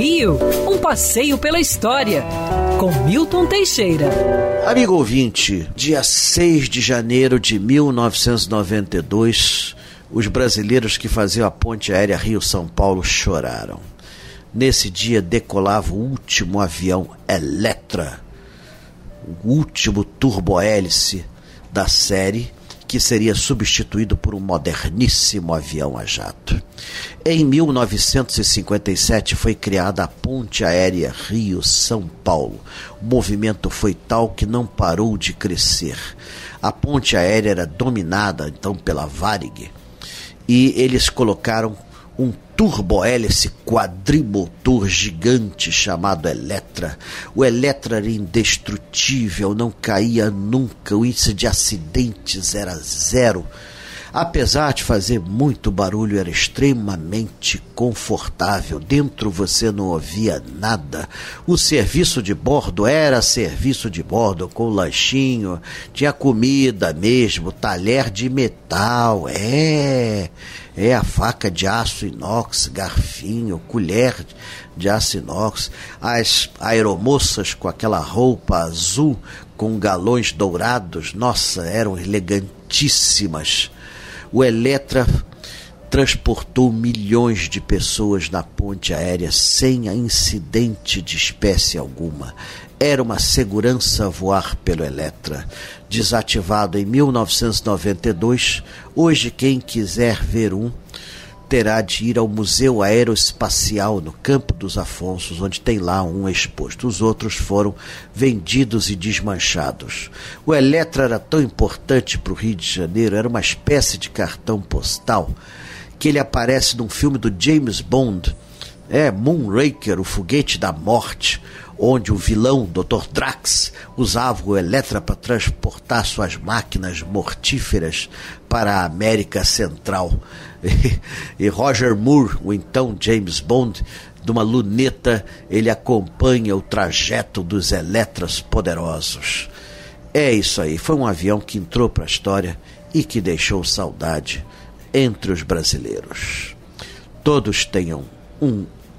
Rio, um passeio pela história, com Milton Teixeira. Amigo ouvinte, dia 6 de janeiro de 1992, os brasileiros que faziam a ponte aérea Rio-São Paulo choraram. Nesse dia decolava o último avião Electra, o último turbohélice da série que seria substituído por um moderníssimo avião a jato. Em 1957 foi criada a Ponte Aérea Rio-São Paulo. O movimento foi tal que não parou de crescer. A ponte aérea era dominada então pela Varig e eles colocaram um turbohélice quadrimotor gigante chamado Eletra. O Eletra era indestrutível, não caía nunca, o índice de acidentes era zero. Apesar de fazer muito barulho, era extremamente confortável. Dentro você não ouvia nada. O serviço de bordo era serviço de bordo, com lanchinho, tinha comida mesmo, talher de metal. É, é a faca de aço inox, garfinho, colher de aço inox, as aeromoças com aquela roupa azul com galões dourados, nossa, eram elegantíssimas o Eletra transportou milhões de pessoas na ponte aérea sem incidente de espécie alguma. Era uma segurança voar pelo Eletra. Desativado em 1992, hoje quem quiser ver um terá de ir ao Museu Aeroespacial no Campo dos Afonsos, onde tem lá um exposto. Os outros foram vendidos e desmanchados. O Eletra era tão importante para o Rio de Janeiro, era uma espécie de cartão postal, que ele aparece num filme do James Bond, é Moonraker, o foguete da morte, onde o vilão, Dr. Drax, usava o Eletra para transportar suas máquinas mortíferas para a América Central. E, Roger Moore, o então James Bond, de uma luneta, ele acompanha o trajeto dos Eletras poderosos. É isso aí, foi um avião que entrou para a história e que deixou saudade entre os brasileiros. Todos tenham um